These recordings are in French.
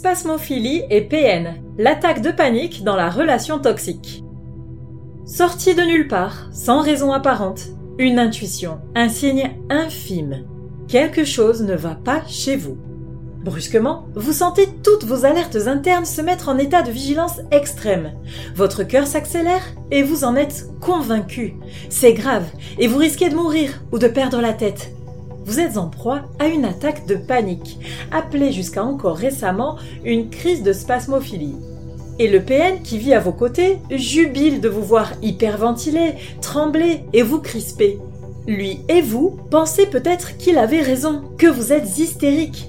Spasmophilie et PN, l'attaque de panique dans la relation toxique. Sortie de nulle part, sans raison apparente, une intuition, un signe infime. Quelque chose ne va pas chez vous. Brusquement, vous sentez toutes vos alertes internes se mettre en état de vigilance extrême. Votre cœur s'accélère et vous en êtes convaincu. C'est grave et vous risquez de mourir ou de perdre la tête vous êtes en proie à une attaque de panique, appelée jusqu'à encore récemment une crise de spasmophilie. Et le PN qui vit à vos côtés jubile de vous voir hyperventiler, trembler et vous crisper. Lui et vous pensez peut-être qu'il avait raison, que vous êtes hystérique.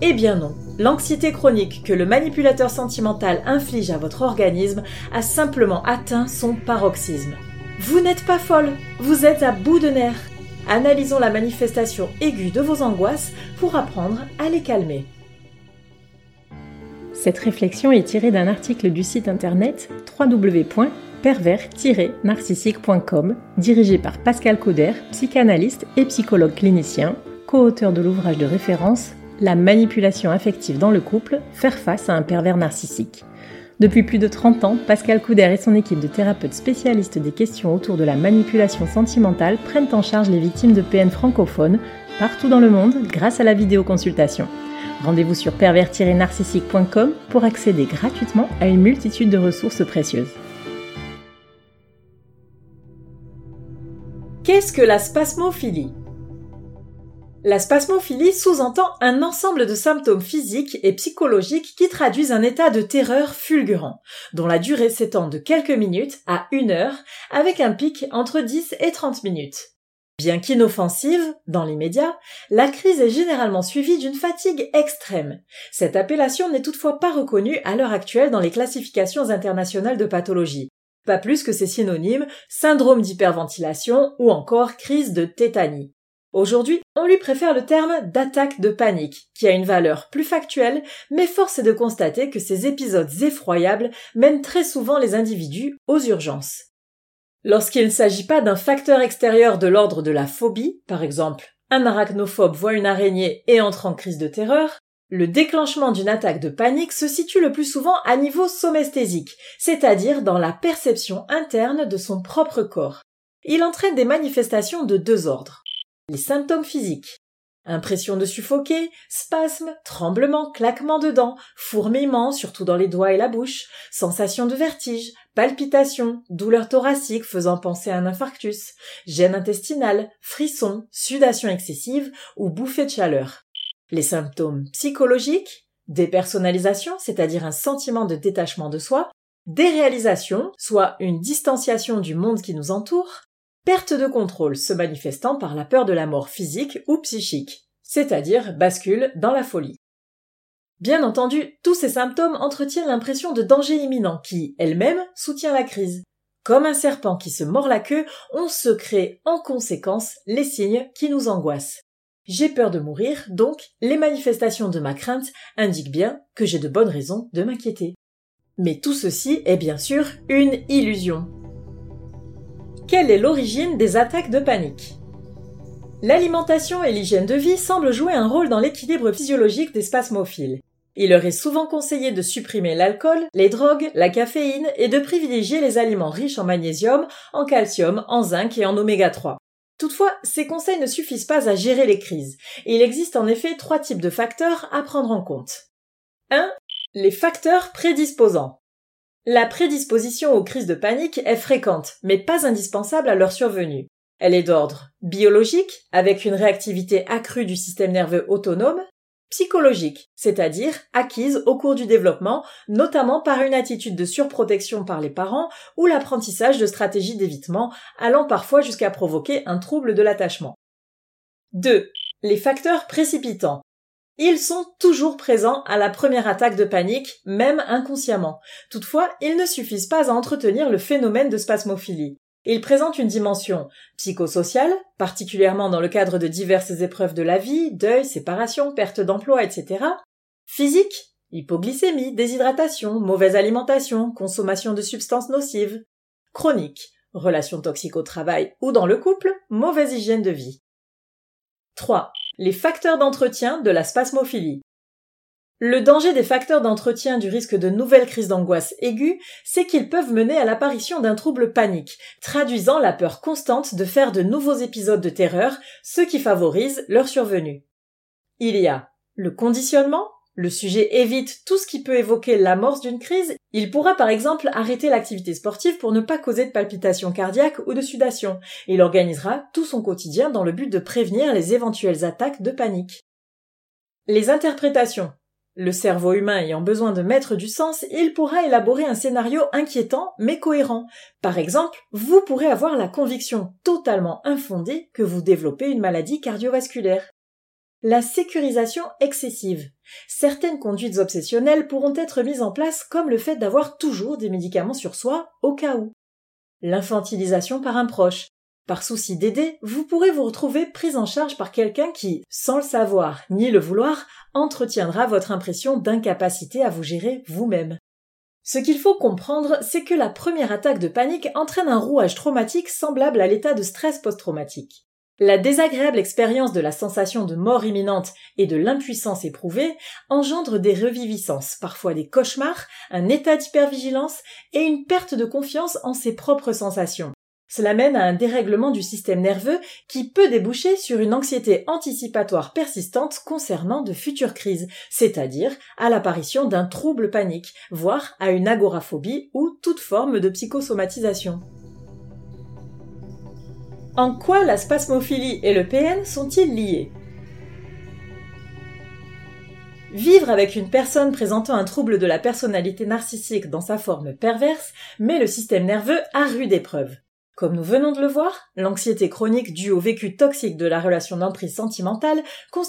Eh bien non, l'anxiété chronique que le manipulateur sentimental inflige à votre organisme a simplement atteint son paroxysme. Vous n'êtes pas folle, vous êtes à bout de nerfs Analysons la manifestation aiguë de vos angoisses pour apprendre à les calmer. Cette réflexion est tirée d'un article du site internet www.pervers-narcissique.com dirigé par Pascal Cauder, psychanalyste et psychologue clinicien, co-auteur de l'ouvrage de référence La manipulation affective dans le couple, faire face à un pervers narcissique. Depuis plus de 30 ans, Pascal Couder et son équipe de thérapeutes spécialistes des questions autour de la manipulation sentimentale prennent en charge les victimes de PN francophones partout dans le monde grâce à la vidéoconsultation. Rendez-vous sur pervers-narcissique.com pour accéder gratuitement à une multitude de ressources précieuses. Qu'est-ce que la spasmophilie? La spasmophilie sous-entend un ensemble de symptômes physiques et psychologiques qui traduisent un état de terreur fulgurant, dont la durée s'étend de quelques minutes à une heure, avec un pic entre 10 et 30 minutes. Bien qu'inoffensive, dans l'immédiat, la crise est généralement suivie d'une fatigue extrême. Cette appellation n'est toutefois pas reconnue à l'heure actuelle dans les classifications internationales de pathologie. Pas plus que ses synonymes syndrome d'hyperventilation ou encore crise de tétanie. Aujourd'hui, on lui préfère le terme d'attaque de panique, qui a une valeur plus factuelle, mais force est de constater que ces épisodes effroyables mènent très souvent les individus aux urgences. Lorsqu'il ne s'agit pas d'un facteur extérieur de l'ordre de la phobie, par exemple, un arachnophobe voit une araignée et entre en crise de terreur, le déclenchement d'une attaque de panique se situe le plus souvent à niveau somesthésique, c'est-à-dire dans la perception interne de son propre corps. Il entraîne des manifestations de deux ordres. Les symptômes physiques. Impression de suffoquer, spasmes, tremblements, claquements de dents, fourmillements, surtout dans les doigts et la bouche, sensation de vertige, palpitations, douleurs thoraciques faisant penser à un infarctus, gêne intestinale, frissons, sudation excessive ou bouffée de chaleur. Les symptômes psychologiques, dépersonnalisation, c'est-à-dire un sentiment de détachement de soi, déréalisation, soit une distanciation du monde qui nous entoure, perte de contrôle se manifestant par la peur de la mort physique ou psychique, c'est-à-dire bascule dans la folie. Bien entendu, tous ces symptômes entretiennent l'impression de danger imminent qui, elle-même, soutient la crise. Comme un serpent qui se mord la queue, on se crée en conséquence les signes qui nous angoissent. J'ai peur de mourir, donc les manifestations de ma crainte indiquent bien que j'ai de bonnes raisons de m'inquiéter. Mais tout ceci est bien sûr une illusion. Quelle est l'origine des attaques de panique? L'alimentation et l'hygiène de vie semblent jouer un rôle dans l'équilibre physiologique des spasmophiles. Il leur est souvent conseillé de supprimer l'alcool, les drogues, la caféine et de privilégier les aliments riches en magnésium, en calcium, en zinc et en oméga 3. Toutefois, ces conseils ne suffisent pas à gérer les crises. Il existe en effet trois types de facteurs à prendre en compte. 1. Les facteurs prédisposants. La prédisposition aux crises de panique est fréquente, mais pas indispensable à leur survenue. Elle est d'ordre biologique, avec une réactivité accrue du système nerveux autonome, psychologique, c'est-à-dire acquise au cours du développement, notamment par une attitude de surprotection par les parents ou l'apprentissage de stratégies d'évitement, allant parfois jusqu'à provoquer un trouble de l'attachement. 2. Les facteurs précipitants. Ils sont toujours présents à la première attaque de panique, même inconsciemment. Toutefois, ils ne suffisent pas à entretenir le phénomène de spasmophilie. Ils présentent une dimension psychosociale, particulièrement dans le cadre de diverses épreuves de la vie, deuil, séparation, perte d'emploi, etc. Physique, hypoglycémie, déshydratation, mauvaise alimentation, consommation de substances nocives. Chronique, relations toxiques au travail ou dans le couple, mauvaise hygiène de vie. 3 les facteurs d'entretien de la spasmophilie. Le danger des facteurs d'entretien du risque de nouvelles crises d'angoisse aiguë, c'est qu'ils peuvent mener à l'apparition d'un trouble panique, traduisant la peur constante de faire de nouveaux épisodes de terreur, ce qui favorise leur survenue. Il y a le conditionnement, le sujet évite tout ce qui peut évoquer l'amorce d'une crise. Il pourra par exemple arrêter l'activité sportive pour ne pas causer de palpitations cardiaques ou de sudation. Il organisera tout son quotidien dans le but de prévenir les éventuelles attaques de panique. Les interprétations. Le cerveau humain ayant besoin de mettre du sens, il pourra élaborer un scénario inquiétant mais cohérent. Par exemple, vous pourrez avoir la conviction totalement infondée que vous développez une maladie cardiovasculaire. La sécurisation excessive. Certaines conduites obsessionnelles pourront être mises en place comme le fait d'avoir toujours des médicaments sur soi au cas où. L'infantilisation par un proche. Par souci d'aider, vous pourrez vous retrouver prise en charge par quelqu'un qui, sans le savoir ni le vouloir, entretiendra votre impression d'incapacité à vous gérer vous-même. Ce qu'il faut comprendre, c'est que la première attaque de panique entraîne un rouage traumatique semblable à l'état de stress post-traumatique. La désagréable expérience de la sensation de mort imminente et de l'impuissance éprouvée engendre des reviviscences, parfois des cauchemars, un état d'hypervigilance et une perte de confiance en ses propres sensations. Cela mène à un dérèglement du système nerveux qui peut déboucher sur une anxiété anticipatoire persistante concernant de futures crises, c'est-à-dire à, l'apparition d'un trouble panique, voire à une agoraphobie ou toute forme de psychosomatisation. En quoi la spasmophilie et le PN sont-ils liés? Vivre avec une personne présentant un trouble de la personnalité narcissique dans sa forme perverse met le système nerveux à rude épreuve. Comme nous venons de le voir, l'anxiété chronique due au vécu toxique de la relation d'emprise sentimentale constitue